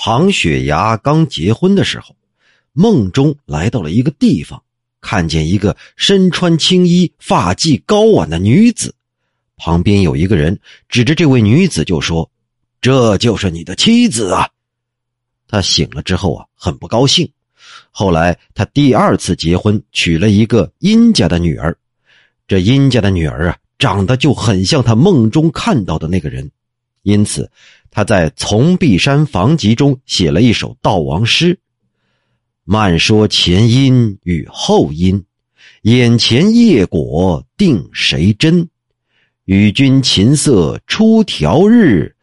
庞雪芽刚结婚的时候，梦中来到了一个地方，看见一个身穿青衣、发髻高挽的女子，旁边有一个人指着这位女子就说：“这就是你的妻子啊！”他醒了之后啊，很不高兴。后来他第二次结婚，娶了一个殷家的女儿，这殷家的女儿啊，长得就很像他梦中看到的那个人，因此。他在《从碧山房集》中写了一首悼亡诗：“漫说前因与后因，眼前业果定谁真？与君琴瑟出调日，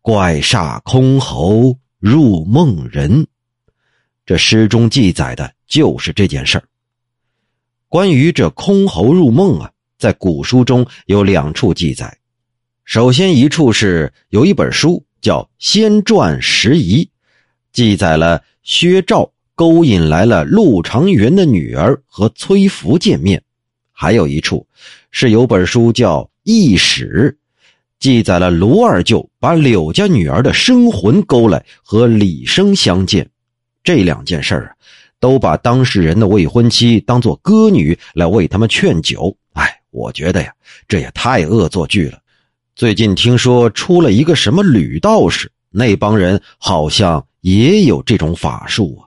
怪煞空侯入梦人。”这诗中记载的就是这件事儿。关于这空侯入梦啊，在古书中有两处记载。首先一处是有一本书。叫《仙传拾遗》，记载了薛兆勾引来了陆长元的女儿和崔福见面。还有一处是有本书叫《异史》，记载了卢二舅把柳家女儿的生魂勾来和李生相见。这两件事儿啊都把当事人的未婚妻当做歌女来为他们劝酒。哎，我觉得呀，这也太恶作剧了。最近听说出了一个什么吕道士，那帮人好像也有这种法术啊。